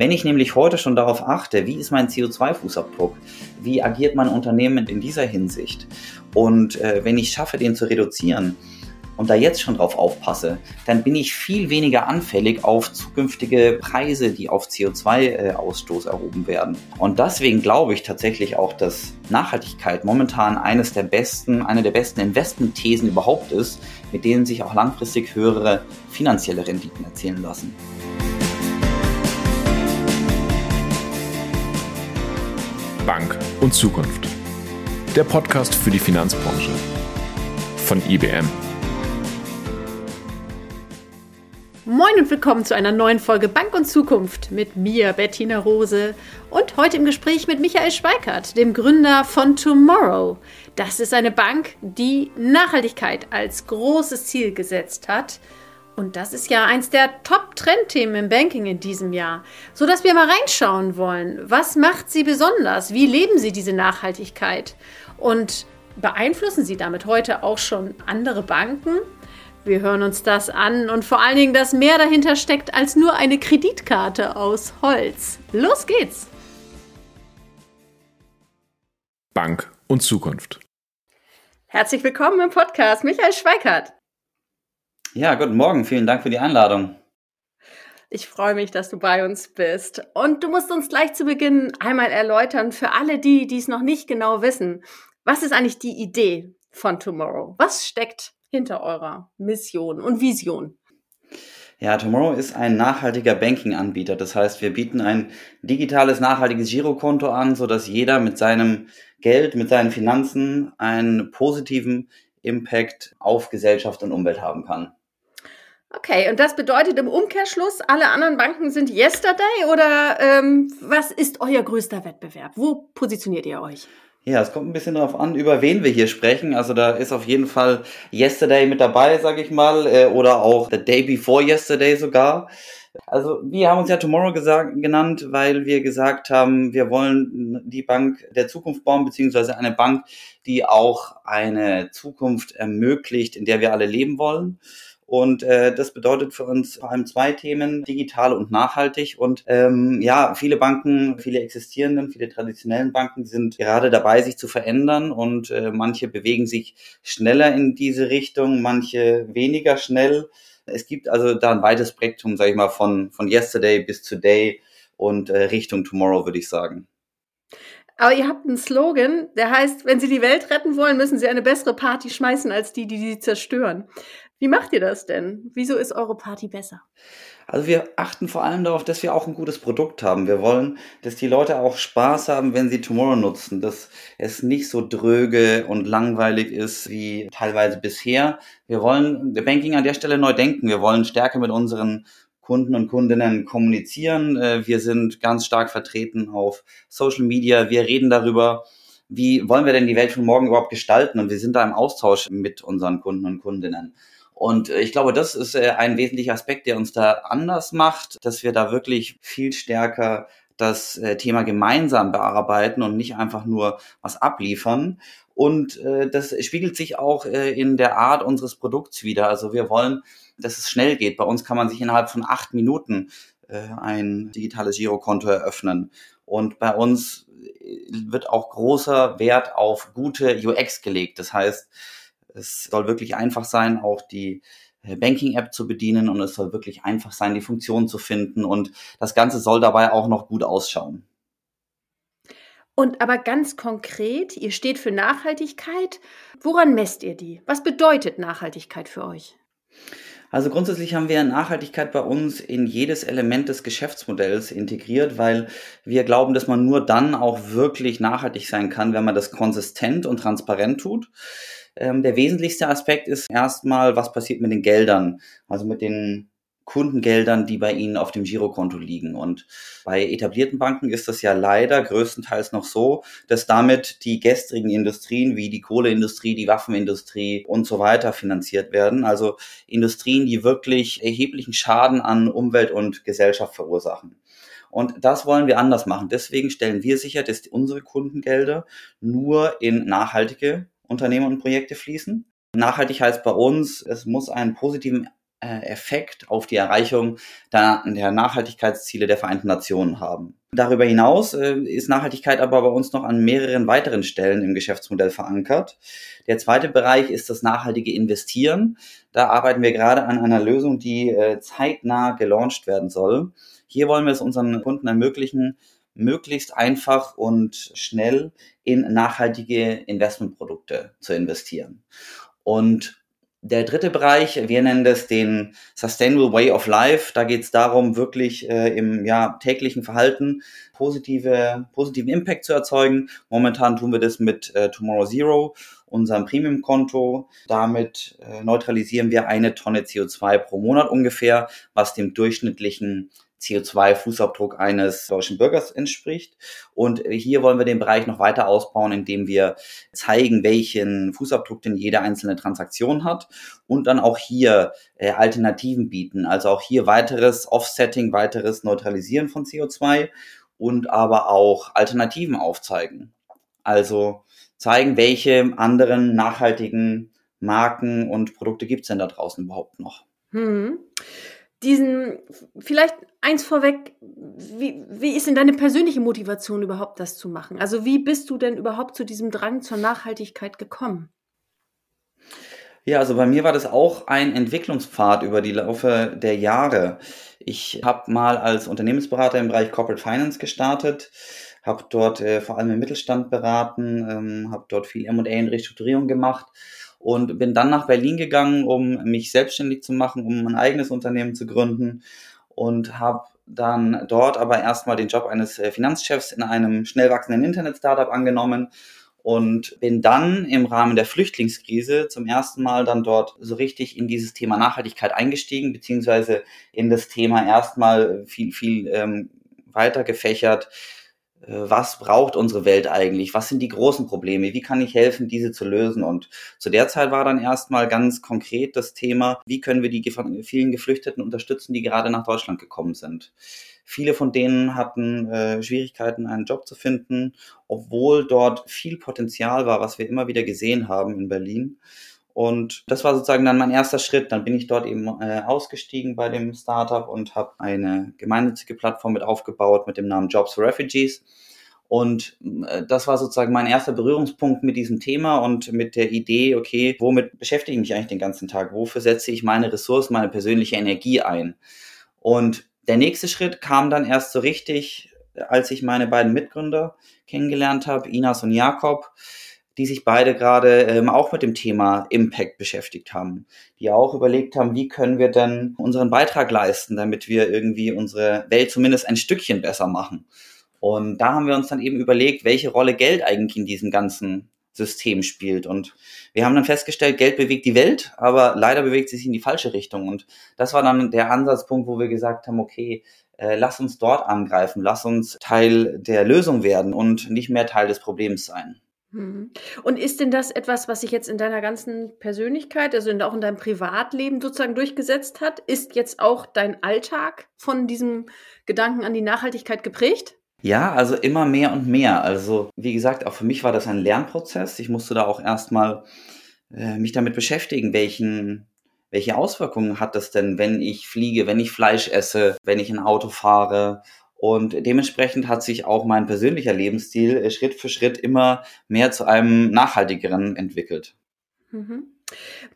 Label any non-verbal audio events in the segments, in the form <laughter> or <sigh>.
Wenn ich nämlich heute schon darauf achte, wie ist mein CO2-Fußabdruck, wie agiert mein Unternehmen in dieser Hinsicht und äh, wenn ich schaffe, den zu reduzieren, und da jetzt schon drauf aufpasse, dann bin ich viel weniger anfällig auf zukünftige Preise, die auf CO2-Ausstoß erhoben werden. Und deswegen glaube ich tatsächlich auch, dass Nachhaltigkeit momentan eines der besten, eine der besten Investmentthesen überhaupt ist, mit denen sich auch langfristig höhere finanzielle Renditen erzielen lassen. Bank und Zukunft. Der Podcast für die Finanzbranche von IBM. Moin und willkommen zu einer neuen Folge Bank und Zukunft mit mir, Bettina Rose, und heute im Gespräch mit Michael Schweikert, dem Gründer von Tomorrow. Das ist eine Bank, die Nachhaltigkeit als großes Ziel gesetzt hat. Und das ist ja eins der Top-Trendthemen im Banking in diesem Jahr. So dass wir mal reinschauen wollen. Was macht sie besonders? Wie leben sie diese Nachhaltigkeit? Und beeinflussen sie damit heute auch schon andere Banken? Wir hören uns das an und vor allen Dingen, dass mehr dahinter steckt als nur eine Kreditkarte aus Holz. Los geht's! Bank und Zukunft. Herzlich willkommen im Podcast, Michael Schweikert. Ja, guten Morgen, vielen Dank für die Einladung. Ich freue mich, dass du bei uns bist. Und du musst uns gleich zu Beginn einmal erläutern, für alle die, die es noch nicht genau wissen, was ist eigentlich die Idee von Tomorrow? Was steckt hinter eurer Mission und Vision? Ja, Tomorrow ist ein nachhaltiger Banking-Anbieter. Das heißt, wir bieten ein digitales, nachhaltiges Girokonto an, sodass jeder mit seinem Geld, mit seinen Finanzen einen positiven Impact auf Gesellschaft und Umwelt haben kann. Okay, und das bedeutet im Umkehrschluss, alle anderen Banken sind Yesterday oder ähm, was ist euer größter Wettbewerb? Wo positioniert ihr euch? Ja, es kommt ein bisschen darauf an, über wen wir hier sprechen. Also da ist auf jeden Fall Yesterday mit dabei, sage ich mal, äh, oder auch The Day Before Yesterday sogar. Also wir haben uns ja Tomorrow gesagt, genannt, weil wir gesagt haben, wir wollen die Bank der Zukunft bauen, beziehungsweise eine Bank, die auch eine Zukunft ermöglicht, in der wir alle leben wollen. Und äh, das bedeutet für uns vor allem zwei Themen, digital und nachhaltig. Und ähm, ja, viele Banken, viele existierenden, viele traditionellen Banken sind gerade dabei, sich zu verändern und äh, manche bewegen sich schneller in diese Richtung, manche weniger schnell. Es gibt also da ein weites Spektrum, sage ich mal, von, von Yesterday bis Today und äh, Richtung Tomorrow, würde ich sagen. Aber ihr habt einen Slogan, der heißt, wenn Sie die Welt retten wollen, müssen Sie eine bessere Party schmeißen als die, die sie zerstören. Wie macht ihr das denn? Wieso ist eure Party besser? Also wir achten vor allem darauf, dass wir auch ein gutes Produkt haben. Wir wollen, dass die Leute auch Spaß haben, wenn sie Tomorrow nutzen, dass es nicht so dröge und langweilig ist wie teilweise bisher. Wir wollen Banking an der Stelle neu denken. Wir wollen stärker mit unseren Kunden und Kundinnen kommunizieren. Äh, wir sind ganz stark vertreten auf Social Media. Wir reden darüber, wie wollen wir denn die Welt von morgen überhaupt gestalten? Und wir sind da im Austausch mit unseren Kunden und Kundinnen. Und äh, ich glaube, das ist äh, ein wesentlicher Aspekt, der uns da anders macht, dass wir da wirklich viel stärker das äh, Thema gemeinsam bearbeiten und nicht einfach nur was abliefern. Und äh, das spiegelt sich auch äh, in der Art unseres Produkts wieder. Also wir wollen, dass es schnell geht. Bei uns kann man sich innerhalb von acht Minuten äh, ein digitales Girokonto eröffnen. Und bei uns wird auch großer Wert auf gute UX gelegt. Das heißt, es soll wirklich einfach sein, auch die äh, Banking-App zu bedienen und es soll wirklich einfach sein, die Funktion zu finden und das Ganze soll dabei auch noch gut ausschauen. Und aber ganz konkret, ihr steht für Nachhaltigkeit. Woran messt ihr die? Was bedeutet Nachhaltigkeit für euch? Also grundsätzlich haben wir Nachhaltigkeit bei uns in jedes Element des Geschäftsmodells integriert, weil wir glauben, dass man nur dann auch wirklich nachhaltig sein kann, wenn man das konsistent und transparent tut. Ähm, der wesentlichste Aspekt ist erstmal, was passiert mit den Geldern, also mit den Kundengeldern, die bei Ihnen auf dem Girokonto liegen. Und bei etablierten Banken ist das ja leider größtenteils noch so, dass damit die gestrigen Industrien wie die Kohleindustrie, die Waffenindustrie und so weiter finanziert werden. Also Industrien, die wirklich erheblichen Schaden an Umwelt und Gesellschaft verursachen. Und das wollen wir anders machen. Deswegen stellen wir sicher, dass unsere Kundengelder nur in nachhaltige Unternehmen und Projekte fließen. Nachhaltig heißt bei uns, es muss einen positiven Effekt auf die Erreichung der, der Nachhaltigkeitsziele der Vereinten Nationen haben. Darüber hinaus äh, ist Nachhaltigkeit aber bei uns noch an mehreren weiteren Stellen im Geschäftsmodell verankert. Der zweite Bereich ist das nachhaltige Investieren. Da arbeiten wir gerade an einer Lösung, die äh, zeitnah gelauncht werden soll. Hier wollen wir es unseren Kunden ermöglichen, möglichst einfach und schnell in nachhaltige Investmentprodukte zu investieren. Und der dritte Bereich, wir nennen das den Sustainable Way of Life. Da geht es darum, wirklich äh, im ja, täglichen Verhalten positive, positiven Impact zu erzeugen. Momentan tun wir das mit äh, Tomorrow Zero, unserem Premium-Konto. Damit äh, neutralisieren wir eine Tonne CO2 pro Monat ungefähr, was dem durchschnittlichen CO2-Fußabdruck eines deutschen Bürgers entspricht. Und hier wollen wir den Bereich noch weiter ausbauen, indem wir zeigen, welchen Fußabdruck denn jede einzelne Transaktion hat und dann auch hier äh, Alternativen bieten. Also auch hier weiteres Offsetting, weiteres Neutralisieren von CO2 und aber auch Alternativen aufzeigen. Also zeigen, welche anderen nachhaltigen Marken und Produkte gibt es denn da draußen überhaupt noch. Hm diesen, vielleicht eins vorweg, wie, wie ist denn deine persönliche Motivation überhaupt, das zu machen? Also wie bist du denn überhaupt zu diesem Drang zur Nachhaltigkeit gekommen? Ja, also bei mir war das auch ein Entwicklungspfad über die Laufe der Jahre. Ich habe mal als Unternehmensberater im Bereich Corporate Finance gestartet, habe dort äh, vor allem im Mittelstand beraten, ähm, habe dort viel M&A und Restrukturierung gemacht und bin dann nach Berlin gegangen, um mich selbstständig zu machen, um ein eigenes Unternehmen zu gründen und habe dann dort aber erstmal den Job eines äh, Finanzchefs in einem schnell wachsenden Internet-Startup angenommen und bin dann im Rahmen der Flüchtlingskrise zum ersten Mal dann dort so richtig in dieses Thema Nachhaltigkeit eingestiegen, beziehungsweise in das Thema erstmal viel, viel ähm, weiter gefächert, was braucht unsere Welt eigentlich? Was sind die großen Probleme? Wie kann ich helfen, diese zu lösen? Und zu der Zeit war dann erstmal ganz konkret das Thema, wie können wir die vielen Geflüchteten unterstützen, die gerade nach Deutschland gekommen sind. Viele von denen hatten äh, Schwierigkeiten, einen Job zu finden, obwohl dort viel Potenzial war, was wir immer wieder gesehen haben in Berlin. Und das war sozusagen dann mein erster Schritt. Dann bin ich dort eben äh, ausgestiegen bei dem Startup und habe eine gemeinnützige Plattform mit aufgebaut mit dem Namen Jobs for Refugees. Und äh, das war sozusagen mein erster Berührungspunkt mit diesem Thema und mit der Idee, okay, womit beschäftige ich mich eigentlich den ganzen Tag? Wofür setze ich meine Ressourcen, meine persönliche Energie ein? Und der nächste Schritt kam dann erst so richtig, als ich meine beiden Mitgründer kennengelernt habe, Inas und Jakob die sich beide gerade ähm, auch mit dem Thema Impact beschäftigt haben, die auch überlegt haben, wie können wir denn unseren Beitrag leisten, damit wir irgendwie unsere Welt zumindest ein Stückchen besser machen. Und da haben wir uns dann eben überlegt, welche Rolle Geld eigentlich in diesem ganzen System spielt. Und wir haben dann festgestellt, Geld bewegt die Welt, aber leider bewegt sie sich in die falsche Richtung. Und das war dann der Ansatzpunkt, wo wir gesagt haben, okay, äh, lass uns dort angreifen, lass uns Teil der Lösung werden und nicht mehr Teil des Problems sein. Mhm. Und ist denn das etwas, was sich jetzt in deiner ganzen Persönlichkeit, also auch in deinem Privatleben sozusagen durchgesetzt hat? Ist jetzt auch dein Alltag von diesem Gedanken an die Nachhaltigkeit geprägt? Ja, also immer mehr und mehr. Also wie gesagt, auch für mich war das ein Lernprozess. Ich musste da auch erstmal äh, mich damit beschäftigen, welchen, welche Auswirkungen hat das denn, wenn ich fliege, wenn ich Fleisch esse, wenn ich ein Auto fahre, und dementsprechend hat sich auch mein persönlicher Lebensstil äh, Schritt für Schritt immer mehr zu einem nachhaltigeren entwickelt. Mhm.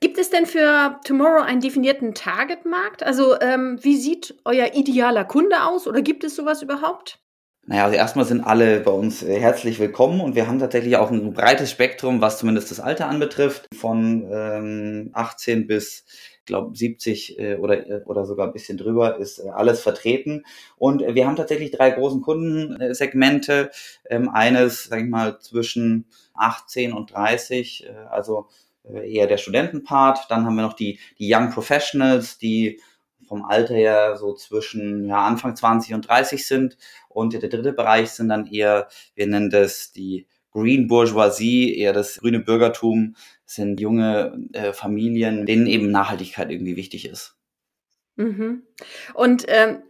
Gibt es denn für Tomorrow einen definierten Targetmarkt? Also ähm, wie sieht euer idealer Kunde aus oder gibt es sowas überhaupt? Naja, also erstmal sind alle bei uns äh, herzlich willkommen und wir haben tatsächlich auch ein breites Spektrum, was zumindest das Alter anbetrifft, von ähm, 18 bis glaube 70 äh, oder, äh, oder sogar ein bisschen drüber ist äh, alles vertreten. Und äh, wir haben tatsächlich drei großen Kundensegmente. Ähm, eines, sage ich mal, zwischen 18 und 30, äh, also äh, eher der Studentenpart. Dann haben wir noch die, die Young Professionals, die vom Alter her so zwischen ja, Anfang 20 und 30 sind. Und der dritte Bereich sind dann eher, wir nennen das die Green Bourgeoisie, eher das grüne Bürgertum, sind junge äh, Familien, denen eben Nachhaltigkeit irgendwie wichtig ist. Mhm. Und ähm,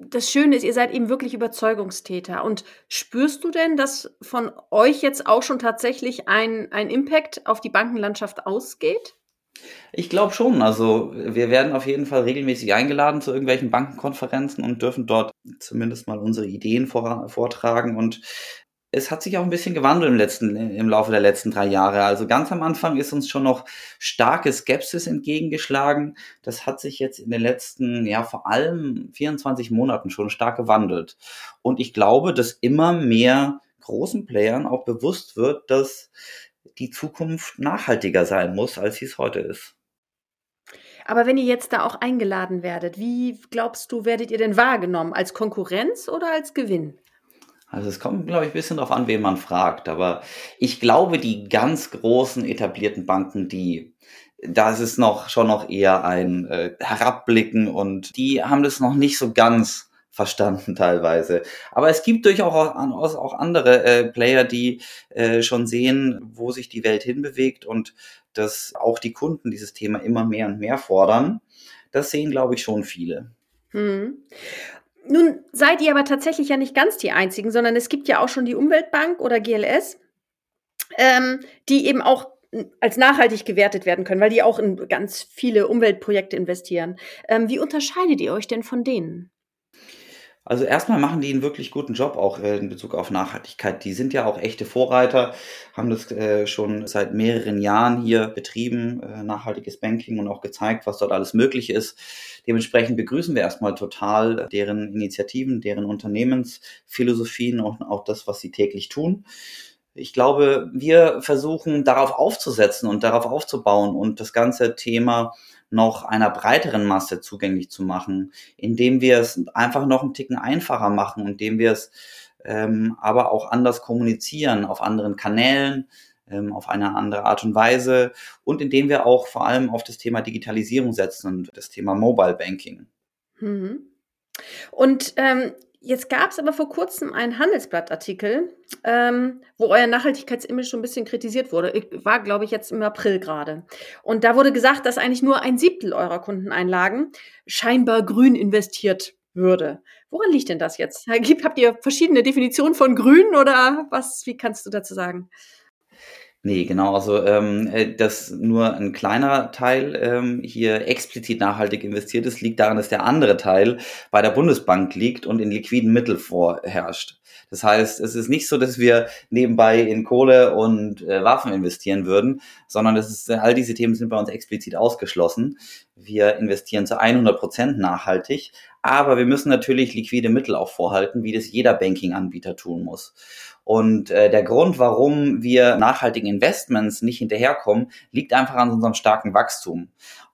das Schöne ist, ihr seid eben wirklich Überzeugungstäter. Und spürst du denn, dass von euch jetzt auch schon tatsächlich ein, ein Impact auf die Bankenlandschaft ausgeht? Ich glaube schon. Also wir werden auf jeden Fall regelmäßig eingeladen zu irgendwelchen Bankenkonferenzen und dürfen dort zumindest mal unsere Ideen vor, vortragen. Und es hat sich auch ein bisschen gewandelt im, letzten, im Laufe der letzten drei Jahre. Also ganz am Anfang ist uns schon noch starke Skepsis entgegengeschlagen. Das hat sich jetzt in den letzten, ja, vor allem 24 Monaten schon stark gewandelt. Und ich glaube, dass immer mehr großen Playern auch bewusst wird, dass die Zukunft nachhaltiger sein muss, als sie es heute ist. Aber wenn ihr jetzt da auch eingeladen werdet, wie glaubst du, werdet ihr denn wahrgenommen? Als Konkurrenz oder als Gewinn? Also es kommt, glaube ich, ein bisschen darauf an, wen man fragt. Aber ich glaube, die ganz großen etablierten Banken, die, da ist es noch schon noch eher ein äh, Herabblicken und die haben das noch nicht so ganz verstanden teilweise. Aber es gibt durchaus auch, andere äh, Player, die äh, schon sehen, wo sich die Welt hinbewegt und dass auch die Kunden dieses Thema immer mehr und mehr fordern. Das sehen, glaube ich, schon viele. Hm. Nun seid ihr aber tatsächlich ja nicht ganz die Einzigen, sondern es gibt ja auch schon die Umweltbank oder GLS, ähm, die eben auch als nachhaltig gewertet werden können, weil die auch in ganz viele Umweltprojekte investieren. Ähm, wie unterscheidet ihr euch denn von denen? Also erstmal machen die einen wirklich guten Job auch äh, in Bezug auf Nachhaltigkeit. Die sind ja auch echte Vorreiter, haben das äh, schon seit mehreren Jahren hier betrieben, äh, nachhaltiges Banking und auch gezeigt, was dort alles möglich ist. Dementsprechend begrüßen wir erstmal total deren Initiativen, deren Unternehmensphilosophien und auch das, was sie täglich tun. Ich glaube, wir versuchen darauf aufzusetzen und darauf aufzubauen und das ganze Thema noch einer breiteren Masse zugänglich zu machen, indem wir es einfach noch einen Ticken einfacher machen, indem wir es ähm, aber auch anders kommunizieren auf anderen Kanälen, ähm, auf eine andere Art und Weise und indem wir auch vor allem auf das Thema Digitalisierung setzen und das Thema Mobile Banking. Mhm. Und ähm, Jetzt gab es aber vor kurzem einen Handelsblattartikel, ähm, wo euer Nachhaltigkeitsimage schon ein bisschen kritisiert wurde. War, glaube ich, jetzt im April gerade. Und da wurde gesagt, dass eigentlich nur ein Siebtel eurer Kundeneinlagen scheinbar grün investiert würde. Woran liegt denn das jetzt? Habt ihr verschiedene Definitionen von grün oder was? Wie kannst du dazu sagen? Nee, genau. Also, ähm, äh, dass nur ein kleiner Teil ähm, hier explizit nachhaltig investiert ist, liegt daran, dass der andere Teil bei der Bundesbank liegt und in liquiden Mittel vorherrscht. Das heißt, es ist nicht so, dass wir nebenbei in Kohle und äh, Waffen investieren würden, sondern das ist, all diese Themen sind bei uns explizit ausgeschlossen. Wir investieren zu 100 Prozent nachhaltig, aber wir müssen natürlich liquide Mittel auch vorhalten, wie das jeder Banking-Anbieter tun muss. Und äh, der Grund, warum wir nachhaltigen Investments nicht hinterherkommen, liegt einfach an unserem starken Wachstum.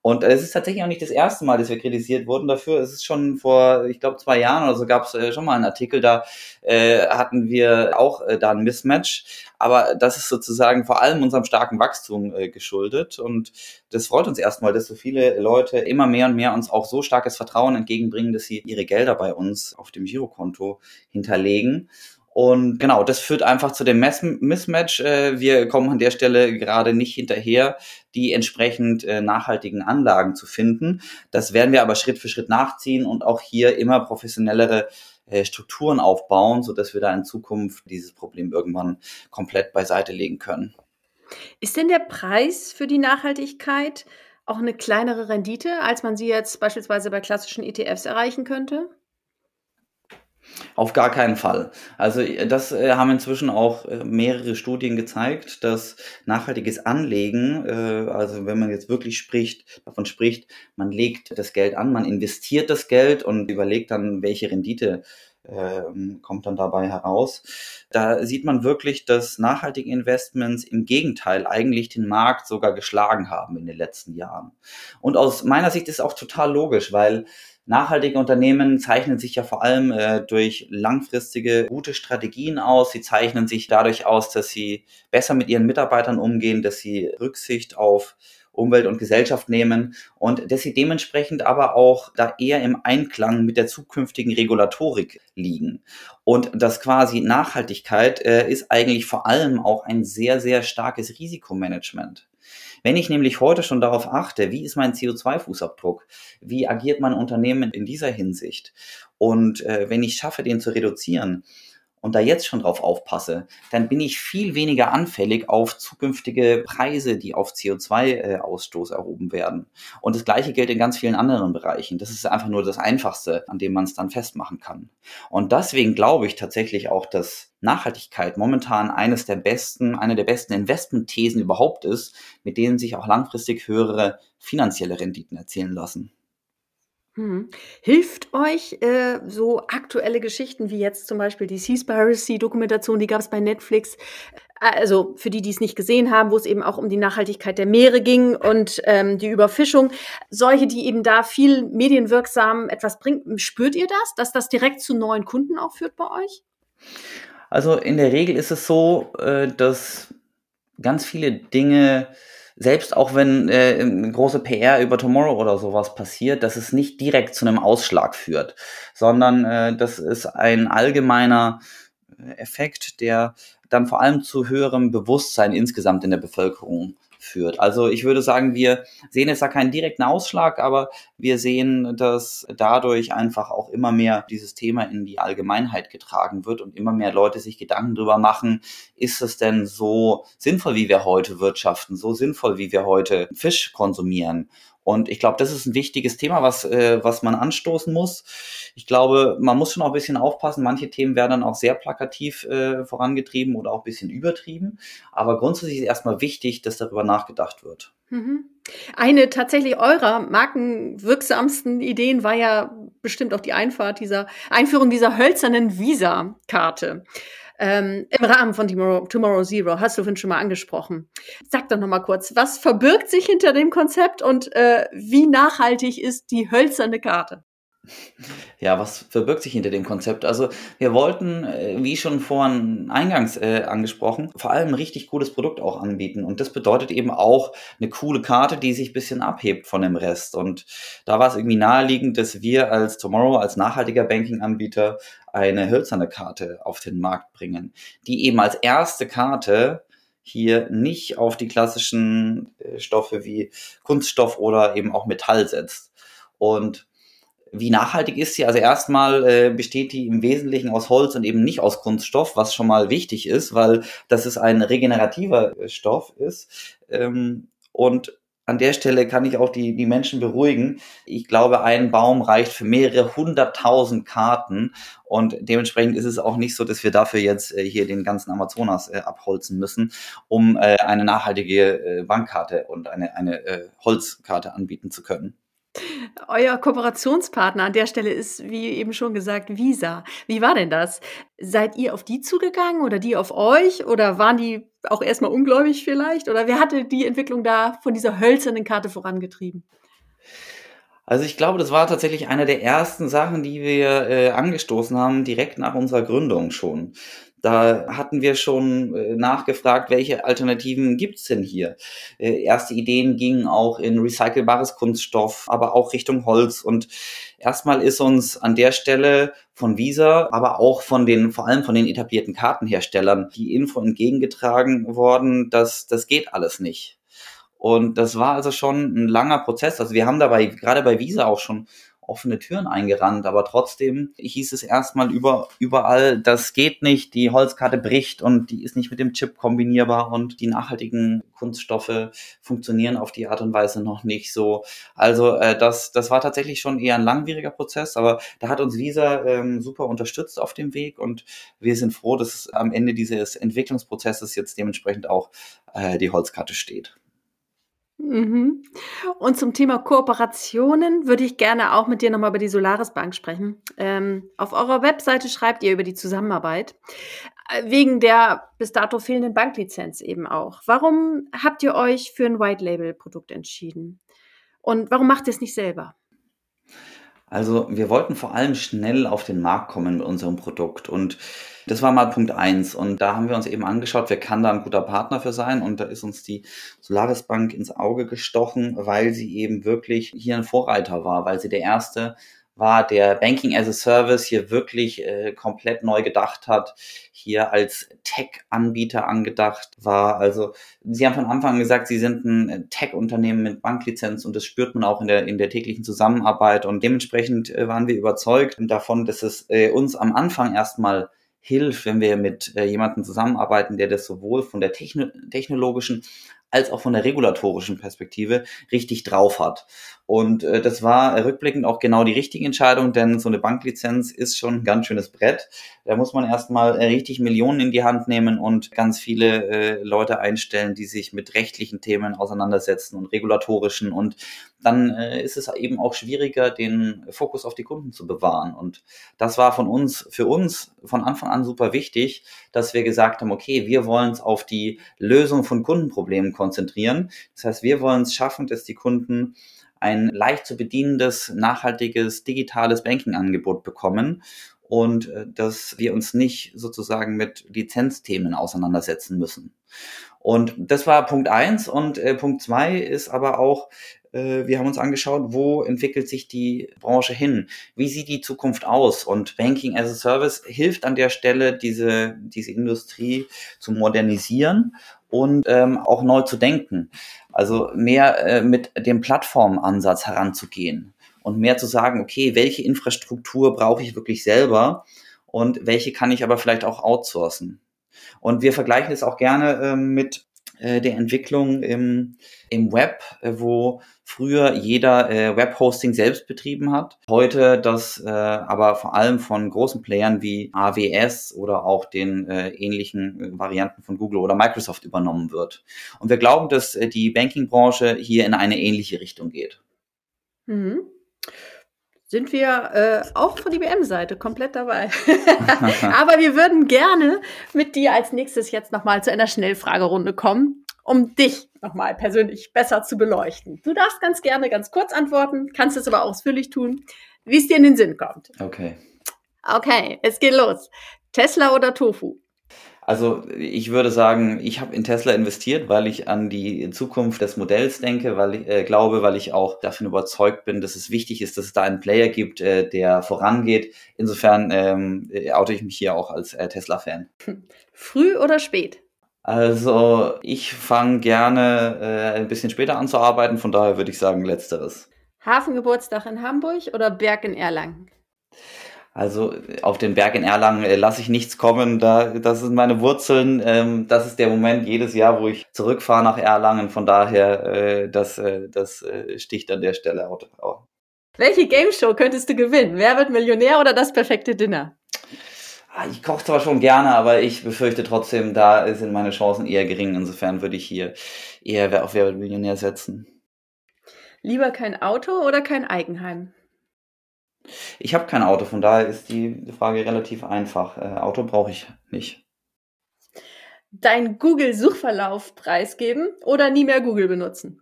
Und es ist tatsächlich auch nicht das erste Mal, dass wir kritisiert wurden dafür. Es ist schon vor, ich glaube, zwei Jahren oder so gab es äh, schon mal einen Artikel, da äh, hatten wir auch äh, da ein Mismatch. Aber das ist sozusagen vor allem unserem starken Wachstum äh, geschuldet. Und das freut uns erstmal, dass so viele Leute immer mehr und mehr uns auch so starkes Vertrauen entgegenbringen, dass sie ihre Gelder bei uns auf dem Girokonto hinterlegen. Und genau, das führt einfach zu dem Mismatch. Äh, wir kommen an der Stelle gerade nicht hinterher, die entsprechend äh, nachhaltigen Anlagen zu finden. Das werden wir aber Schritt für Schritt nachziehen und auch hier immer professionellere äh, Strukturen aufbauen, so dass wir da in Zukunft dieses Problem irgendwann komplett beiseite legen können. Ist denn der Preis für die Nachhaltigkeit auch eine kleinere Rendite, als man sie jetzt beispielsweise bei klassischen ETFs erreichen könnte? Auf gar keinen Fall. Also das äh, haben inzwischen auch äh, mehrere Studien gezeigt, dass nachhaltiges Anlegen, äh, also wenn man jetzt wirklich spricht, davon spricht, man legt das Geld an, man investiert das Geld und überlegt dann, welche Rendite ähm, kommt dann dabei heraus. Da sieht man wirklich, dass nachhaltige Investments im Gegenteil eigentlich den Markt sogar geschlagen haben in den letzten Jahren. Und aus meiner Sicht ist auch total logisch, weil Nachhaltige Unternehmen zeichnen sich ja vor allem äh, durch langfristige gute Strategien aus. Sie zeichnen sich dadurch aus, dass sie besser mit ihren Mitarbeitern umgehen, dass sie Rücksicht auf Umwelt und Gesellschaft nehmen und dass sie dementsprechend aber auch da eher im Einklang mit der zukünftigen Regulatorik liegen. Und das quasi Nachhaltigkeit äh, ist eigentlich vor allem auch ein sehr, sehr starkes Risikomanagement. Wenn ich nämlich heute schon darauf achte, wie ist mein CO2-Fußabdruck, wie agiert mein Unternehmen in dieser Hinsicht und äh, wenn ich schaffe, den zu reduzieren und da jetzt schon drauf aufpasse, dann bin ich viel weniger anfällig auf zukünftige Preise, die auf CO2-Ausstoß erhoben werden. Und das Gleiche gilt in ganz vielen anderen Bereichen. Das ist einfach nur das Einfachste, an dem man es dann festmachen kann. Und deswegen glaube ich tatsächlich auch, dass Nachhaltigkeit momentan eines der besten, eine der besten Investmentthesen überhaupt ist, mit denen sich auch langfristig höhere finanzielle Renditen erzielen lassen. Hm. Hilft euch äh, so aktuelle Geschichten wie jetzt zum Beispiel die Seaspiracy-Dokumentation, die gab es bei Netflix. Äh, also für die, die es nicht gesehen haben, wo es eben auch um die Nachhaltigkeit der Meere ging und ähm, die Überfischung. Solche, die eben da viel medienwirksam etwas bringen. Spürt ihr das, dass das direkt zu neuen Kunden auch führt bei euch? Also in der Regel ist es so, äh, dass ganz viele Dinge selbst auch wenn äh, große PR über Tomorrow oder sowas passiert, dass es nicht direkt zu einem Ausschlag führt, sondern äh, das ist ein allgemeiner äh, Effekt, der dann vor allem zu höherem Bewusstsein insgesamt in der Bevölkerung führt. Also ich würde sagen, wir sehen jetzt da keinen direkten Ausschlag, aber wir sehen, dass dadurch einfach auch immer mehr dieses Thema in die Allgemeinheit getragen wird und immer mehr Leute sich Gedanken darüber machen, ist es denn so sinnvoll, wie wir heute wirtschaften, so sinnvoll, wie wir heute Fisch konsumieren? Und ich glaube, das ist ein wichtiges Thema, was, äh, was man anstoßen muss. Ich glaube, man muss schon auch ein bisschen aufpassen. Manche Themen werden dann auch sehr plakativ äh, vorangetrieben oder auch ein bisschen übertrieben. Aber grundsätzlich ist erstmal wichtig, dass darüber nachgedacht wird. Mhm. Eine tatsächlich eurer markenwirksamsten Ideen war ja bestimmt auch die Einfahrt dieser, Einführung dieser hölzernen Visa-Karte ähm, im Rahmen von Tomorrow, Tomorrow Zero. Hast du vorhin schon mal angesprochen. Sag doch noch mal kurz, was verbirgt sich hinter dem Konzept und äh, wie nachhaltig ist die hölzerne Karte? <laughs> Ja, was verbirgt sich hinter dem Konzept? Also wir wollten, äh, wie schon vorhin eingangs äh, angesprochen, vor allem ein richtig cooles Produkt auch anbieten. Und das bedeutet eben auch eine coole Karte, die sich ein bisschen abhebt von dem Rest. Und da war es irgendwie naheliegend, dass wir als Tomorrow, als nachhaltiger Banking-Anbieter eine hölzerne Karte auf den Markt bringen, die eben als erste Karte hier nicht auf die klassischen äh, Stoffe wie Kunststoff oder eben auch Metall setzt. Und wie nachhaltig ist sie? Also erstmal äh, besteht die im Wesentlichen aus Holz und eben nicht aus Kunststoff, was schon mal wichtig ist, weil das ist ein regenerativer äh, Stoff ist. Ähm, und an der Stelle kann ich auch die, die Menschen beruhigen. Ich glaube, ein Baum reicht für mehrere hunderttausend Karten und dementsprechend ist es auch nicht so, dass wir dafür jetzt äh, hier den ganzen Amazonas äh, abholzen müssen, um äh, eine nachhaltige äh, Bankkarte und eine, eine äh, Holzkarte anbieten zu können. Euer Kooperationspartner an der Stelle ist, wie eben schon gesagt, Visa. Wie war denn das? Seid ihr auf die zugegangen oder die auf euch? Oder waren die auch erstmal ungläubig vielleicht? Oder wer hatte die Entwicklung da von dieser hölzernen Karte vorangetrieben? Also ich glaube, das war tatsächlich eine der ersten Sachen, die wir äh, angestoßen haben, direkt nach unserer Gründung schon. Da hatten wir schon äh, nachgefragt, welche Alternativen gibt's denn hier? Äh, erste Ideen gingen auch in recycelbares Kunststoff, aber auch Richtung Holz. Und erstmal ist uns an der Stelle von Visa, aber auch von den, vor allem von den etablierten Kartenherstellern, die Info entgegengetragen worden, dass das geht alles nicht. Und das war also schon ein langer Prozess. Also wir haben dabei, gerade bei Visa auch schon offene Türen eingerannt, aber trotzdem hieß es erstmal über, überall, das geht nicht, die Holzkarte bricht und die ist nicht mit dem Chip kombinierbar und die nachhaltigen Kunststoffe funktionieren auf die Art und Weise noch nicht so. Also äh, das, das war tatsächlich schon eher ein langwieriger Prozess, aber da hat uns Visa ähm, super unterstützt auf dem Weg und wir sind froh, dass am Ende dieses Entwicklungsprozesses jetzt dementsprechend auch äh, die Holzkarte steht. Mhm. Und zum Thema Kooperationen würde ich gerne auch mit dir nochmal über die Solaris Bank sprechen. Ähm, auf eurer Webseite schreibt ihr über die Zusammenarbeit. Äh, wegen der bis dato fehlenden Banklizenz eben auch. Warum habt ihr euch für ein White Label Produkt entschieden? Und warum macht ihr es nicht selber? Also wir wollten vor allem schnell auf den Markt kommen mit unserem Produkt und das war mal Punkt eins. Und da haben wir uns eben angeschaut, wer kann da ein guter Partner für sein. Und da ist uns die Solaris Bank ins Auge gestochen, weil sie eben wirklich hier ein Vorreiter war, weil sie der erste war, der Banking as a Service hier wirklich äh, komplett neu gedacht hat, hier als Tech-Anbieter angedacht war. Also Sie haben von Anfang an gesagt, Sie sind ein Tech-Unternehmen mit Banklizenz und das spürt man auch in der, in der täglichen Zusammenarbeit und dementsprechend äh, waren wir überzeugt davon, dass es äh, uns am Anfang erstmal hilft, wenn wir mit äh, jemandem zusammenarbeiten, der das sowohl von der techno technologischen als auch von der regulatorischen Perspektive richtig drauf hat. Und äh, das war rückblickend auch genau die richtige Entscheidung, denn so eine Banklizenz ist schon ein ganz schönes Brett. Da muss man erstmal äh, richtig Millionen in die Hand nehmen und ganz viele äh, Leute einstellen, die sich mit rechtlichen Themen auseinandersetzen und regulatorischen. Und dann äh, ist es eben auch schwieriger, den Fokus auf die Kunden zu bewahren. Und das war von uns, für uns von Anfang an super wichtig, dass wir gesagt haben, okay, wir wollen uns auf die Lösung von Kundenproblemen konzentrieren. Das heißt, wir wollen es schaffen, dass die Kunden ein leicht zu bedienendes, nachhaltiges, digitales Banking-Angebot bekommen und äh, dass wir uns nicht sozusagen mit Lizenzthemen auseinandersetzen müssen. Und das war Punkt eins und äh, Punkt zwei ist aber auch, äh, wir haben uns angeschaut, wo entwickelt sich die Branche hin? Wie sieht die Zukunft aus? Und Banking as a Service hilft an der Stelle, diese, diese Industrie zu modernisieren und ähm, auch neu zu denken. Also mehr äh, mit dem Plattformansatz heranzugehen und mehr zu sagen, okay, welche Infrastruktur brauche ich wirklich selber und welche kann ich aber vielleicht auch outsourcen. Und wir vergleichen es auch gerne äh, mit der Entwicklung im, im Web, äh, wo früher jeder äh, Webhosting selbst betrieben hat. Heute das äh, aber vor allem von großen Playern wie AWS oder auch den äh, ähnlichen äh, Varianten von Google oder Microsoft übernommen wird. Und wir glauben, dass äh, die Bankingbranche hier in eine ähnliche Richtung geht. Mhm sind wir äh, auch von IBM-Seite komplett dabei. <laughs> Aber wir würden gerne mit dir als nächstes jetzt nochmal zu einer Schnellfragerunde kommen, um dich nochmal persönlich besser zu beleuchten. Du darfst ganz gerne ganz kurz antworten, kannst es aber ausführlich tun, wie es dir in den Sinn kommt. Okay. Okay, es geht los. Tesla oder Tofu? Also ich würde sagen, ich habe in Tesla investiert, weil ich an die Zukunft des Modells denke, weil ich äh, glaube, weil ich auch davon überzeugt bin, dass es wichtig ist, dass es da einen Player gibt, äh, der vorangeht. Insofern ähm, oute ich mich hier auch als äh, Tesla-Fan. Früh oder spät? Also ich fange gerne äh, ein bisschen später an zu arbeiten, von daher würde ich sagen letzteres. Hafengeburtstag in Hamburg oder Berg in Erlangen? Also auf den Berg in Erlangen äh, lasse ich nichts kommen. Da, das sind meine Wurzeln. Ähm, das ist der Moment jedes Jahr, wo ich zurückfahre nach Erlangen. Von daher, äh, das, äh, das äh, sticht an der Stelle auch. Welche Game Show könntest du gewinnen? Wer wird Millionär oder das perfekte Dinner? Ah, ich koche zwar schon gerne, aber ich befürchte trotzdem, da sind meine Chancen eher gering. Insofern würde ich hier eher auf Wer wird Millionär setzen. Lieber kein Auto oder kein Eigenheim? Ich habe kein Auto, von daher ist die Frage relativ einfach. Äh, Auto brauche ich nicht. Dein Google-Suchverlauf preisgeben oder nie mehr Google benutzen?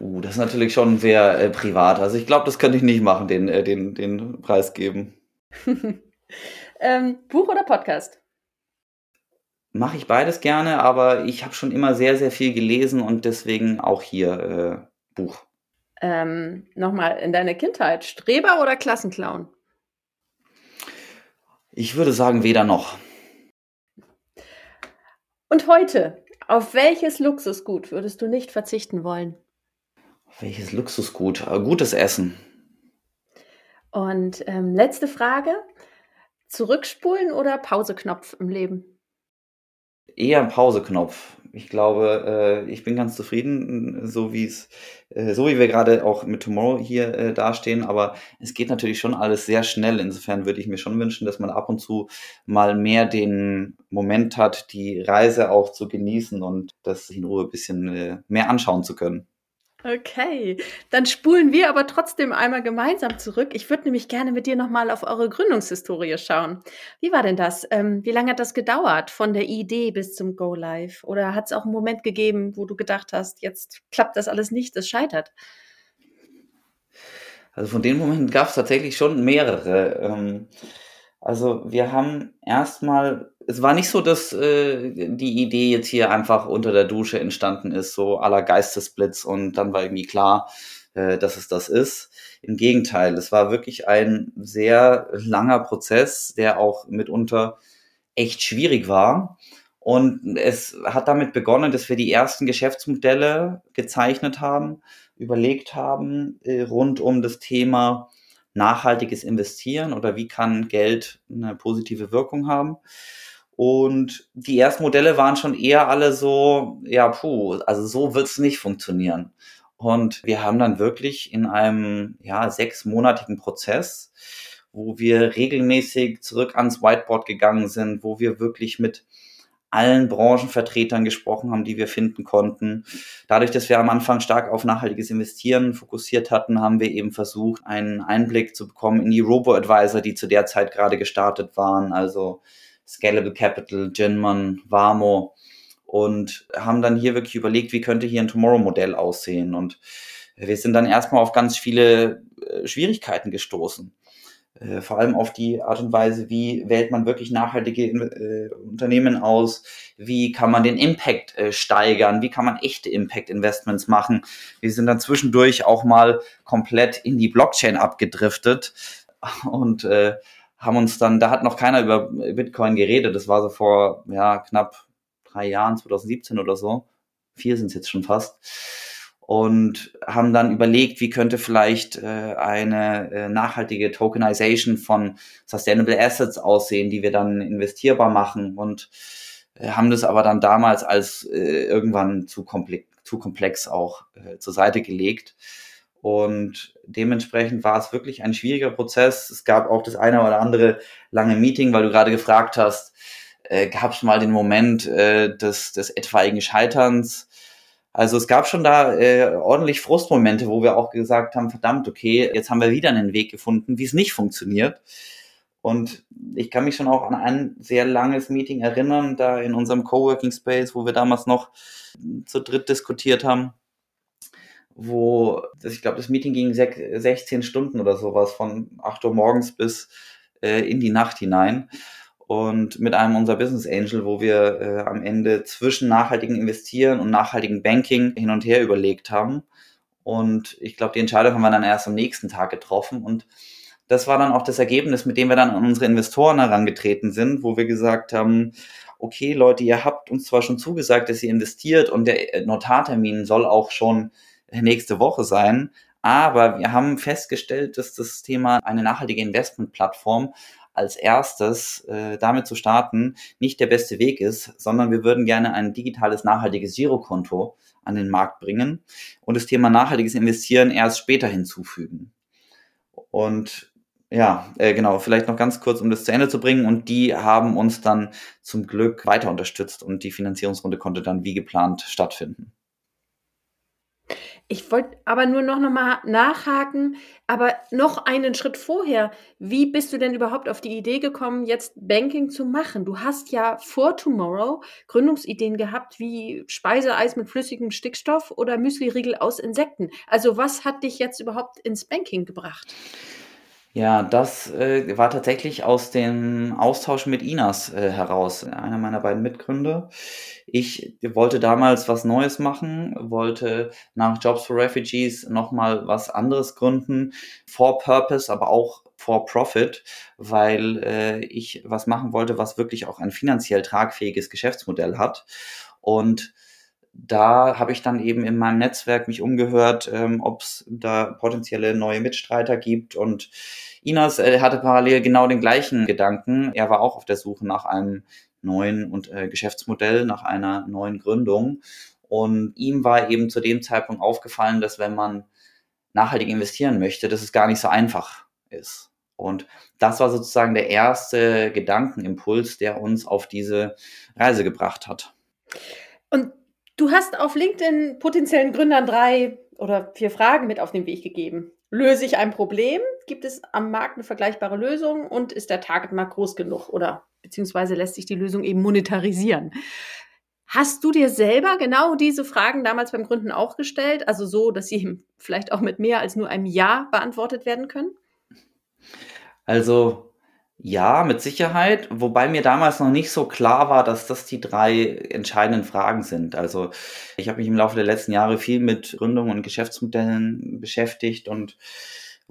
Uh, das ist natürlich schon sehr äh, privat. Also ich glaube, das könnte ich nicht machen, den, äh, den, den Preis geben. <laughs> ähm, Buch oder Podcast? Mache ich beides gerne, aber ich habe schon immer sehr, sehr viel gelesen und deswegen auch hier äh, Buch. Ähm, Nochmal in deiner Kindheit, Streber oder Klassenclown? Ich würde sagen, weder noch. Und heute, auf welches Luxusgut würdest du nicht verzichten wollen? Welches Luxusgut? Äh, gutes Essen. Und ähm, letzte Frage: Zurückspulen oder Pauseknopf im Leben? Eher Pauseknopf ich glaube, äh, ich bin ganz zufrieden, so wie es, äh, so wie wir gerade auch mit Tomorrow hier äh, dastehen. Aber es geht natürlich schon alles sehr schnell. Insofern würde ich mir schon wünschen, dass man ab und zu mal mehr den Moment hat, die Reise auch zu genießen und das in Ruhe ein bisschen äh, mehr anschauen zu können. Okay, dann spulen wir aber trotzdem einmal gemeinsam zurück. Ich würde nämlich gerne mit dir nochmal auf eure Gründungshistorie schauen. Wie war denn das? Ähm, wie lange hat das gedauert von der Idee bis zum Go Live? Oder hat es auch einen Moment gegeben, wo du gedacht hast, jetzt klappt das alles nicht, es scheitert? Also von den Momenten gab es tatsächlich schon mehrere. Ähm, also wir haben erstmal, es war nicht so, dass äh, die Idee jetzt hier einfach unter der Dusche entstanden ist, so aller Geistesblitz und dann war irgendwie klar, äh, dass es das ist. Im Gegenteil, es war wirklich ein sehr langer Prozess, der auch mitunter echt schwierig war. Und es hat damit begonnen, dass wir die ersten Geschäftsmodelle gezeichnet haben, überlegt haben, äh, rund um das Thema nachhaltiges Investieren oder wie kann Geld eine positive Wirkung haben. Und die ersten Modelle waren schon eher alle so, ja, puh, also so wird's nicht funktionieren. Und wir haben dann wirklich in einem ja, sechsmonatigen Prozess, wo wir regelmäßig zurück ans Whiteboard gegangen sind, wo wir wirklich mit allen Branchenvertretern gesprochen haben, die wir finden konnten. Dadurch, dass wir am Anfang stark auf nachhaltiges Investieren fokussiert hatten, haben wir eben versucht, einen Einblick zu bekommen in die Robo-Advisor, die zu der Zeit gerade gestartet waren, also Scalable Capital, Ginman, Vamo und haben dann hier wirklich überlegt, wie könnte hier ein Tomorrow-Modell aussehen und wir sind dann erstmal auf ganz viele äh, Schwierigkeiten gestoßen. Äh, vor allem auf die Art und Weise, wie wählt man wirklich nachhaltige äh, Unternehmen aus, wie kann man den Impact steigern, wie kann man echte Impact-Investments machen. Wir sind dann zwischendurch auch mal komplett in die Blockchain abgedriftet und äh, haben uns dann, da hat noch keiner über Bitcoin geredet, das war so vor ja, knapp drei Jahren, 2017 oder so, vier sind es jetzt schon fast. Und haben dann überlegt, wie könnte vielleicht äh, eine äh, nachhaltige Tokenization von Sustainable Assets aussehen, die wir dann investierbar machen. Und äh, haben das aber dann damals als äh, irgendwann zu, komplex, zu komplex auch äh, zur Seite gelegt. Und dementsprechend war es wirklich ein schwieriger Prozess. Es gab auch das eine oder andere lange Meeting, weil du gerade gefragt hast, äh, gab es mal den Moment äh, des, des etwaigen Scheiterns also es gab schon da äh, ordentlich Frustmomente, wo wir auch gesagt haben, verdammt, okay, jetzt haben wir wieder einen Weg gefunden, wie es nicht funktioniert. Und ich kann mich schon auch an ein sehr langes Meeting erinnern, da in unserem Coworking Space, wo wir damals noch zu dritt diskutiert haben, wo, ich glaube, das Meeting ging 16 Stunden oder sowas, von 8 Uhr morgens bis äh, in die Nacht hinein und mit einem unserer Business Angel, wo wir äh, am Ende zwischen nachhaltigen Investieren und nachhaltigen Banking hin und her überlegt haben. Und ich glaube, die Entscheidung haben wir dann erst am nächsten Tag getroffen. Und das war dann auch das Ergebnis, mit dem wir dann an unsere Investoren herangetreten sind, wo wir gesagt haben, okay, Leute, ihr habt uns zwar schon zugesagt, dass ihr investiert und der Notartermin soll auch schon nächste Woche sein, aber wir haben festgestellt, dass das Thema eine nachhaltige Investmentplattform als erstes äh, damit zu starten nicht der beste Weg ist, sondern wir würden gerne ein digitales, nachhaltiges Girokonto an den Markt bringen und das Thema nachhaltiges Investieren erst später hinzufügen. Und ja, äh, genau, vielleicht noch ganz kurz, um das zu Ende zu bringen. Und die haben uns dann zum Glück weiter unterstützt und die Finanzierungsrunde konnte dann wie geplant stattfinden. Ich wollte aber nur noch mal nachhaken, aber noch einen Schritt vorher. Wie bist du denn überhaupt auf die Idee gekommen, jetzt Banking zu machen? Du hast ja vor Tomorrow Gründungsideen gehabt wie Speiseeis mit flüssigem Stickstoff oder Müsliriegel aus Insekten. Also was hat dich jetzt überhaupt ins Banking gebracht? Ja, das äh, war tatsächlich aus dem Austausch mit Inas äh, heraus, einer meiner beiden Mitgründer. Ich wollte damals was Neues machen, wollte nach Jobs for Refugees nochmal was anderes gründen, for Purpose, aber auch for Profit, weil äh, ich was machen wollte, was wirklich auch ein finanziell tragfähiges Geschäftsmodell hat. Und da habe ich dann eben in meinem Netzwerk mich umgehört, ähm, ob es da potenzielle neue Mitstreiter gibt. Und Inas äh, hatte parallel genau den gleichen Gedanken. Er war auch auf der Suche nach einem neuen und, äh, Geschäftsmodell, nach einer neuen Gründung. Und ihm war eben zu dem Zeitpunkt aufgefallen, dass wenn man nachhaltig investieren möchte, dass es gar nicht so einfach ist. Und das war sozusagen der erste Gedankenimpuls, der uns auf diese Reise gebracht hat. Und Du hast auf LinkedIn potenziellen Gründern drei oder vier Fragen mit auf den Weg gegeben. Löse ich ein Problem? Gibt es am Markt eine vergleichbare Lösung? Und ist der Targetmarkt groß genug? Oder beziehungsweise lässt sich die Lösung eben monetarisieren? Hast du dir selber genau diese Fragen damals beim Gründen auch gestellt? Also so, dass sie vielleicht auch mit mehr als nur einem Ja beantwortet werden können? Also ja, mit Sicherheit, wobei mir damals noch nicht so klar war, dass das die drei entscheidenden Fragen sind. Also ich habe mich im Laufe der letzten Jahre viel mit Gründungen und Geschäftsmodellen beschäftigt und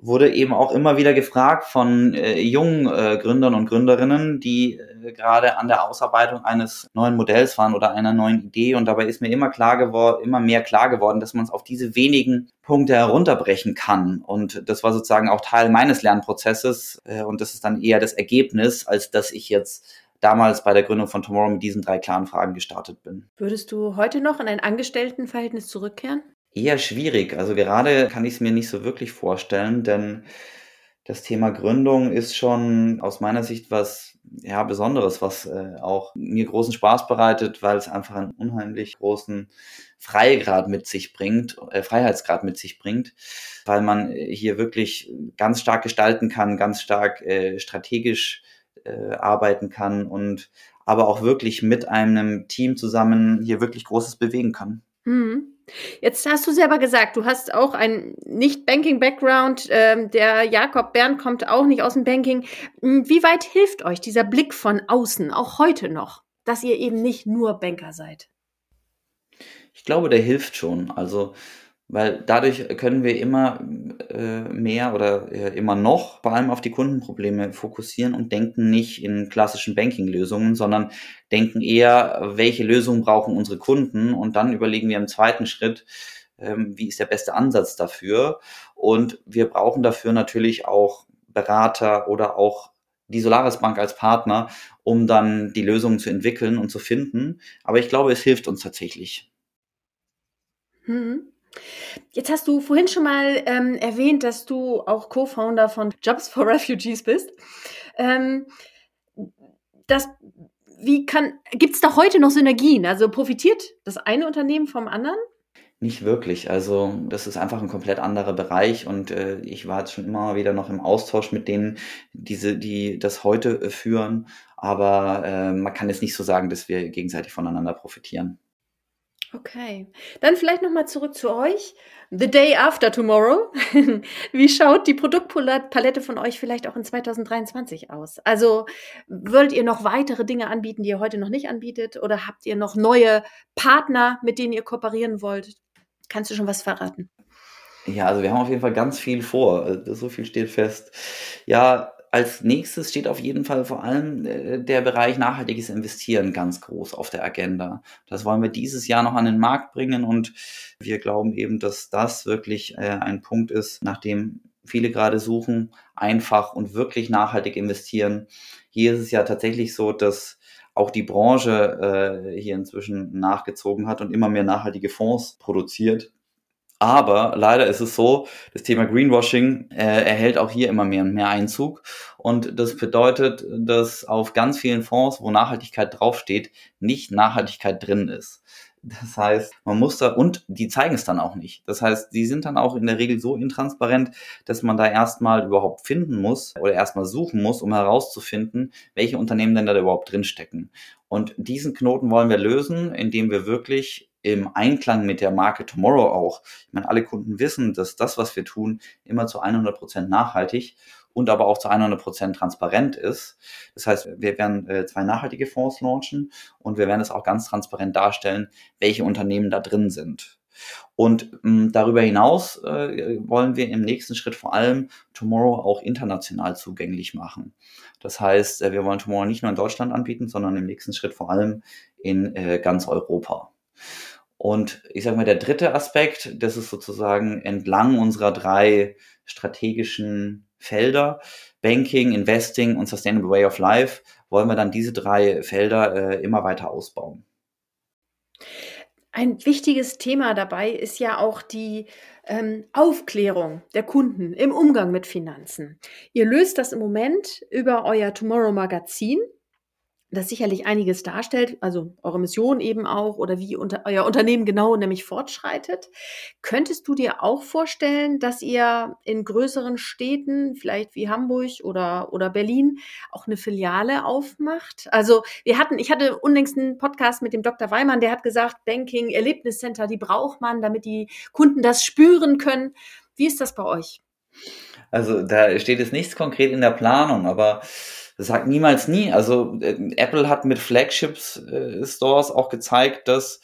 wurde eben auch immer wieder gefragt von äh, jungen äh, Gründern und Gründerinnen, die äh, gerade an der Ausarbeitung eines neuen Modells waren oder einer neuen Idee. Und dabei ist mir immer klar geworden, immer mehr klar geworden, dass man es auf diese wenigen Punkte herunterbrechen kann. Und das war sozusagen auch Teil meines Lernprozesses. Äh, und das ist dann eher das Ergebnis, als dass ich jetzt damals bei der Gründung von Tomorrow mit diesen drei klaren Fragen gestartet bin. Würdest du heute noch in ein Angestelltenverhältnis zurückkehren? Eher schwierig. Also gerade kann ich es mir nicht so wirklich vorstellen, denn das Thema Gründung ist schon aus meiner Sicht was ja Besonderes, was äh, auch mir großen Spaß bereitet, weil es einfach einen unheimlich großen Freigrad mit sich bringt, äh, Freiheitsgrad mit sich bringt, weil man hier wirklich ganz stark gestalten kann, ganz stark äh, strategisch äh, arbeiten kann und aber auch wirklich mit einem Team zusammen hier wirklich Großes bewegen kann. Mhm. Jetzt hast du selber gesagt, du hast auch einen Nicht-Banking-Background. Ähm, der Jakob Bernd kommt auch nicht aus dem Banking. Hm, wie weit hilft euch dieser Blick von außen, auch heute noch, dass ihr eben nicht nur Banker seid? Ich glaube, der hilft schon. Also weil dadurch können wir immer äh, mehr oder äh, immer noch vor allem auf die Kundenprobleme fokussieren und denken nicht in klassischen Banking-Lösungen, sondern denken eher, welche Lösungen brauchen unsere Kunden und dann überlegen wir im zweiten Schritt, ähm, wie ist der beste Ansatz dafür und wir brauchen dafür natürlich auch Berater oder auch die Solaris Bank als Partner, um dann die Lösungen zu entwickeln und zu finden. Aber ich glaube, es hilft uns tatsächlich. Mhm. Jetzt hast du vorhin schon mal ähm, erwähnt, dass du auch Co-Founder von Jobs for Refugees bist. Ähm, das, wie kann, gibt es da heute noch Synergien? Also profitiert das eine Unternehmen vom anderen? Nicht wirklich. Also das ist einfach ein komplett anderer Bereich und äh, ich war jetzt schon immer wieder noch im Austausch mit denen, diese, die das heute äh, führen. Aber äh, man kann jetzt nicht so sagen, dass wir gegenseitig voneinander profitieren. Okay, dann vielleicht nochmal zurück zu euch. The Day After Tomorrow. <laughs> Wie schaut die Produktpalette von euch vielleicht auch in 2023 aus? Also wollt ihr noch weitere Dinge anbieten, die ihr heute noch nicht anbietet? Oder habt ihr noch neue Partner, mit denen ihr kooperieren wollt? Kannst du schon was verraten? Ja, also wir haben auf jeden Fall ganz viel vor. So viel steht fest. Ja, als nächstes steht auf jeden Fall vor allem äh, der Bereich nachhaltiges Investieren ganz groß auf der Agenda. Das wollen wir dieses Jahr noch an den Markt bringen und wir glauben eben, dass das wirklich äh, ein Punkt ist, nachdem viele gerade suchen, einfach und wirklich nachhaltig investieren. Hier ist es ja tatsächlich so, dass auch die Branche äh, hier inzwischen nachgezogen hat und immer mehr nachhaltige Fonds produziert. Aber leider ist es so, das Thema Greenwashing äh, erhält auch hier immer mehr und mehr Einzug. Und das bedeutet, dass auf ganz vielen Fonds, wo Nachhaltigkeit draufsteht, nicht Nachhaltigkeit drin ist. Das heißt, man muss da, und die zeigen es dann auch nicht. Das heißt, die sind dann auch in der Regel so intransparent, dass man da erstmal überhaupt finden muss oder erstmal suchen muss, um herauszufinden, welche Unternehmen denn da überhaupt drinstecken. Und diesen Knoten wollen wir lösen, indem wir wirklich im Einklang mit der Marke Tomorrow auch. Ich meine, alle Kunden wissen, dass das, was wir tun, immer zu 100 Prozent nachhaltig und aber auch zu 100 Prozent transparent ist. Das heißt, wir werden äh, zwei nachhaltige Fonds launchen und wir werden es auch ganz transparent darstellen, welche Unternehmen da drin sind. Und ähm, darüber hinaus äh, wollen wir im nächsten Schritt vor allem Tomorrow auch international zugänglich machen. Das heißt, äh, wir wollen Tomorrow nicht nur in Deutschland anbieten, sondern im nächsten Schritt vor allem in äh, ganz Europa. Und ich sage mal, der dritte Aspekt, das ist sozusagen entlang unserer drei strategischen Felder, Banking, Investing und Sustainable Way of Life, wollen wir dann diese drei Felder äh, immer weiter ausbauen. Ein wichtiges Thema dabei ist ja auch die ähm, Aufklärung der Kunden im Umgang mit Finanzen. Ihr löst das im Moment über euer Tomorrow Magazin das sicherlich einiges darstellt, also eure Mission eben auch oder wie unter, euer Unternehmen genau nämlich fortschreitet. Könntest du dir auch vorstellen, dass ihr in größeren Städten, vielleicht wie Hamburg oder, oder Berlin, auch eine Filiale aufmacht? Also wir hatten, ich hatte unlängst einen Podcast mit dem Dr. Weimann, der hat gesagt, Banking, Erlebniscenter, die braucht man, damit die Kunden das spüren können. Wie ist das bei euch? Also da steht jetzt nichts konkret in der Planung, aber sagt niemals nie. Also äh, Apple hat mit Flagships äh, Stores auch gezeigt, dass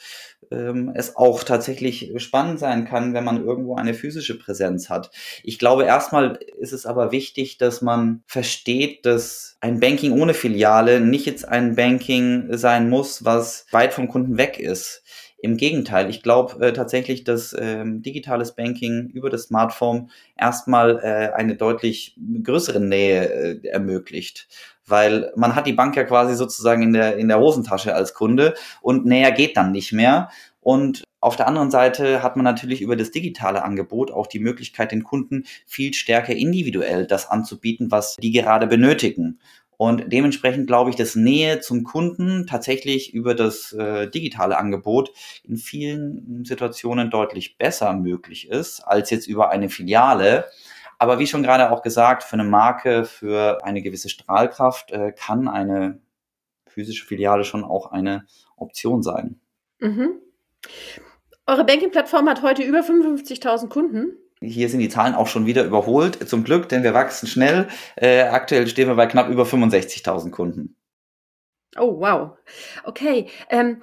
ähm, es auch tatsächlich spannend sein kann, wenn man irgendwo eine physische Präsenz hat. Ich glaube, erstmal ist es aber wichtig, dass man versteht, dass ein Banking ohne Filiale nicht jetzt ein Banking sein muss, was weit vom Kunden weg ist. Im Gegenteil, ich glaube äh, tatsächlich, dass ähm, digitales Banking über das Smartphone erstmal äh, eine deutlich größere Nähe äh, ermöglicht. Weil man hat die Bank ja quasi sozusagen in der, in der Hosentasche als Kunde und näher geht dann nicht mehr. Und auf der anderen Seite hat man natürlich über das digitale Angebot auch die Möglichkeit, den Kunden viel stärker individuell das anzubieten, was die gerade benötigen. Und dementsprechend glaube ich, dass Nähe zum Kunden tatsächlich über das äh, digitale Angebot in vielen Situationen deutlich besser möglich ist als jetzt über eine Filiale. Aber wie schon gerade auch gesagt, für eine Marke, für eine gewisse Strahlkraft äh, kann eine physische Filiale schon auch eine Option sein. Mhm. Eure Banking-Plattform hat heute über 55.000 Kunden. Hier sind die Zahlen auch schon wieder überholt, zum Glück, denn wir wachsen schnell. Äh, aktuell stehen wir bei knapp über 65.000 Kunden. Oh, wow. Okay. Ähm,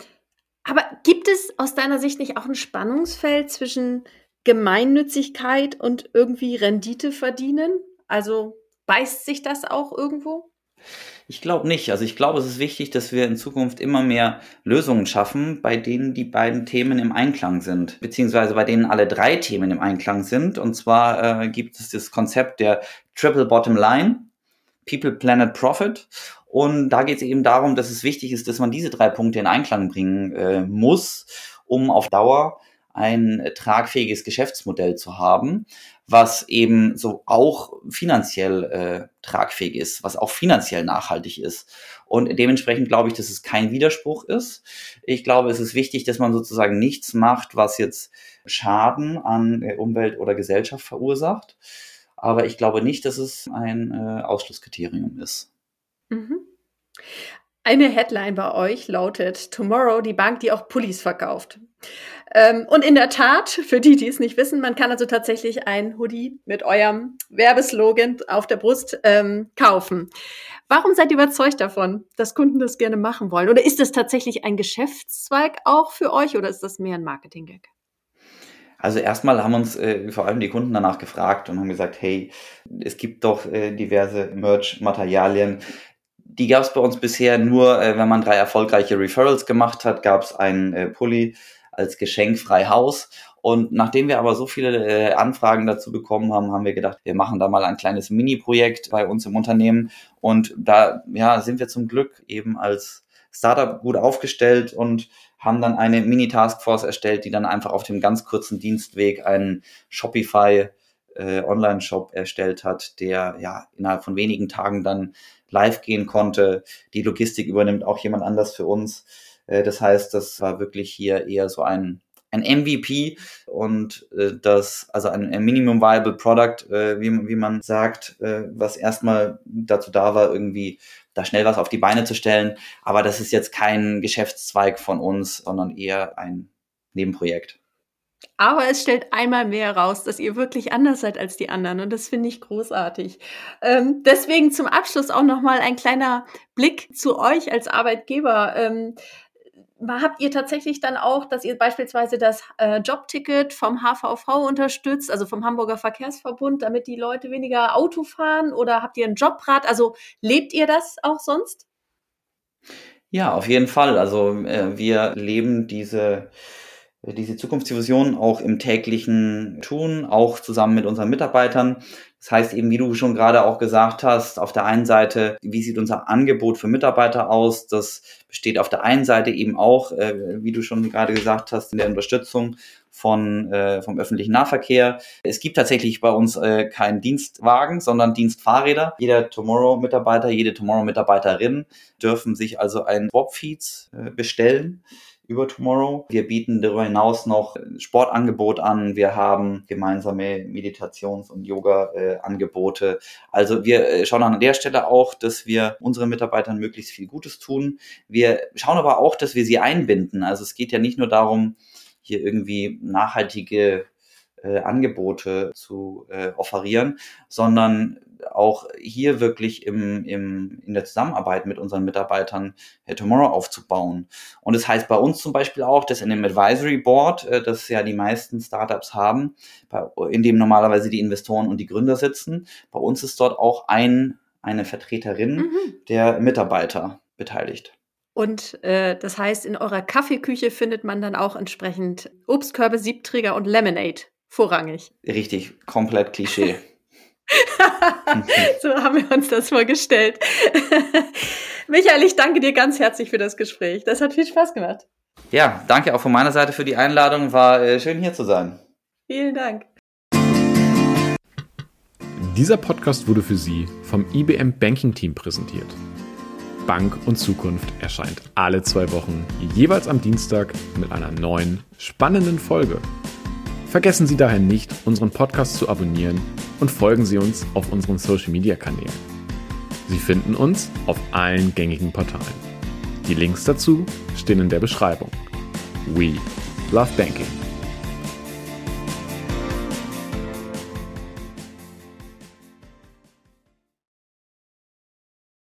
aber gibt es aus deiner Sicht nicht auch ein Spannungsfeld zwischen Gemeinnützigkeit und irgendwie Rendite verdienen? Also beißt sich das auch irgendwo? Ich glaube nicht. Also ich glaube, es ist wichtig, dass wir in Zukunft immer mehr Lösungen schaffen, bei denen die beiden Themen im Einklang sind, beziehungsweise bei denen alle drei Themen im Einklang sind. Und zwar äh, gibt es das Konzept der Triple Bottom Line, People, Planet, Profit. Und da geht es eben darum, dass es wichtig ist, dass man diese drei Punkte in Einklang bringen äh, muss, um auf Dauer ein tragfähiges Geschäftsmodell zu haben was eben so auch finanziell äh, tragfähig ist, was auch finanziell nachhaltig ist. Und dementsprechend glaube ich, dass es kein Widerspruch ist. Ich glaube, es ist wichtig, dass man sozusagen nichts macht, was jetzt Schaden an Umwelt oder Gesellschaft verursacht. Aber ich glaube nicht, dass es ein äh, Ausschlusskriterium ist. Mhm. Eine Headline bei euch lautet Tomorrow, die Bank, die auch Pullis verkauft. Ähm, und in der Tat, für die, die es nicht wissen, man kann also tatsächlich ein Hoodie mit eurem Werbeslogan auf der Brust ähm, kaufen. Warum seid ihr überzeugt davon, dass Kunden das gerne machen wollen? Oder ist das tatsächlich ein Geschäftszweig auch für euch oder ist das mehr ein Marketing-Gag? Also erstmal haben uns äh, vor allem die Kunden danach gefragt und haben gesagt, hey, es gibt doch äh, diverse Merch-Materialien, die gab es bei uns bisher nur, äh, wenn man drei erfolgreiche Referrals gemacht hat, gab es einen äh, Pulli als Geschenk frei Haus. Und nachdem wir aber so viele äh, Anfragen dazu bekommen haben, haben wir gedacht, wir machen da mal ein kleines Mini-Projekt bei uns im Unternehmen. Und da ja, sind wir zum Glück eben als Startup gut aufgestellt und haben dann eine Mini-Taskforce erstellt, die dann einfach auf dem ganz kurzen Dienstweg einen Shopify äh, Online-Shop erstellt hat, der ja innerhalb von wenigen Tagen dann live gehen konnte. Die Logistik übernimmt auch jemand anders für uns. Äh, das heißt, das war wirklich hier eher so ein ein MVP und äh, das, also ein, Minimum Viable Product, äh, wie, wie man sagt, äh, was erstmal dazu da war, irgendwie da schnell was auf die Beine zu stellen. Aber das ist jetzt kein Geschäftszweig von uns, sondern eher ein Nebenprojekt. Aber es stellt einmal mehr raus, dass ihr wirklich anders seid als die anderen und das finde ich großartig. Ähm, deswegen zum Abschluss auch nochmal ein kleiner Blick zu euch als Arbeitgeber. Ähm, habt ihr tatsächlich dann auch, dass ihr beispielsweise das äh, Jobticket vom HVV unterstützt, also vom Hamburger Verkehrsverbund, damit die Leute weniger Auto fahren oder habt ihr ein Jobrad? Also lebt ihr das auch sonst? Ja, auf jeden Fall. Also äh, wir leben diese diese Zukunftsvision auch im täglichen Tun, auch zusammen mit unseren Mitarbeitern. Das heißt eben, wie du schon gerade auch gesagt hast, auf der einen Seite, wie sieht unser Angebot für Mitarbeiter aus? Das besteht auf der einen Seite eben auch, äh, wie du schon gerade gesagt hast, in der Unterstützung von, äh, vom öffentlichen Nahverkehr. Es gibt tatsächlich bei uns äh, keinen Dienstwagen, sondern Dienstfahrräder. Jeder Tomorrow-Mitarbeiter, jede Tomorrow-Mitarbeiterin dürfen sich also ein Swap-Feeds äh, bestellen über Tomorrow. Wir bieten darüber hinaus noch Sportangebot an. Wir haben gemeinsame Meditations- und Yoga-Angebote. Also wir äh, schauen an der Stelle auch, dass wir unseren Mitarbeitern möglichst viel Gutes tun. Wir schauen aber auch, dass wir sie einbinden. Also es geht ja nicht nur darum, hier irgendwie nachhaltige äh, Angebote zu äh, offerieren, sondern auch hier wirklich im, im, in der Zusammenarbeit mit unseren Mitarbeitern äh, Tomorrow aufzubauen. Und das heißt bei uns zum Beispiel auch, dass in dem Advisory Board, äh, das ja die meisten Startups haben, bei, in dem normalerweise die Investoren und die Gründer sitzen, bei uns ist dort auch ein, eine Vertreterin mhm. der Mitarbeiter beteiligt. Und äh, das heißt, in eurer Kaffeeküche findet man dann auch entsprechend Obstkörbe, Siebträger und Lemonade vorrangig. Richtig, komplett Klischee. <laughs> <laughs> so haben wir uns das vorgestellt. <laughs> Michael, ich danke dir ganz herzlich für das Gespräch. Das hat viel Spaß gemacht. Ja, danke auch von meiner Seite für die Einladung. War äh, schön hier zu sein. Vielen Dank. Dieser Podcast wurde für Sie vom IBM Banking Team präsentiert. Bank und Zukunft erscheint alle zwei Wochen, jeweils am Dienstag mit einer neuen, spannenden Folge. Vergessen Sie daher nicht, unseren Podcast zu abonnieren und folgen Sie uns auf unseren Social-Media-Kanälen. Sie finden uns auf allen gängigen Portalen. Die Links dazu stehen in der Beschreibung. We love banking.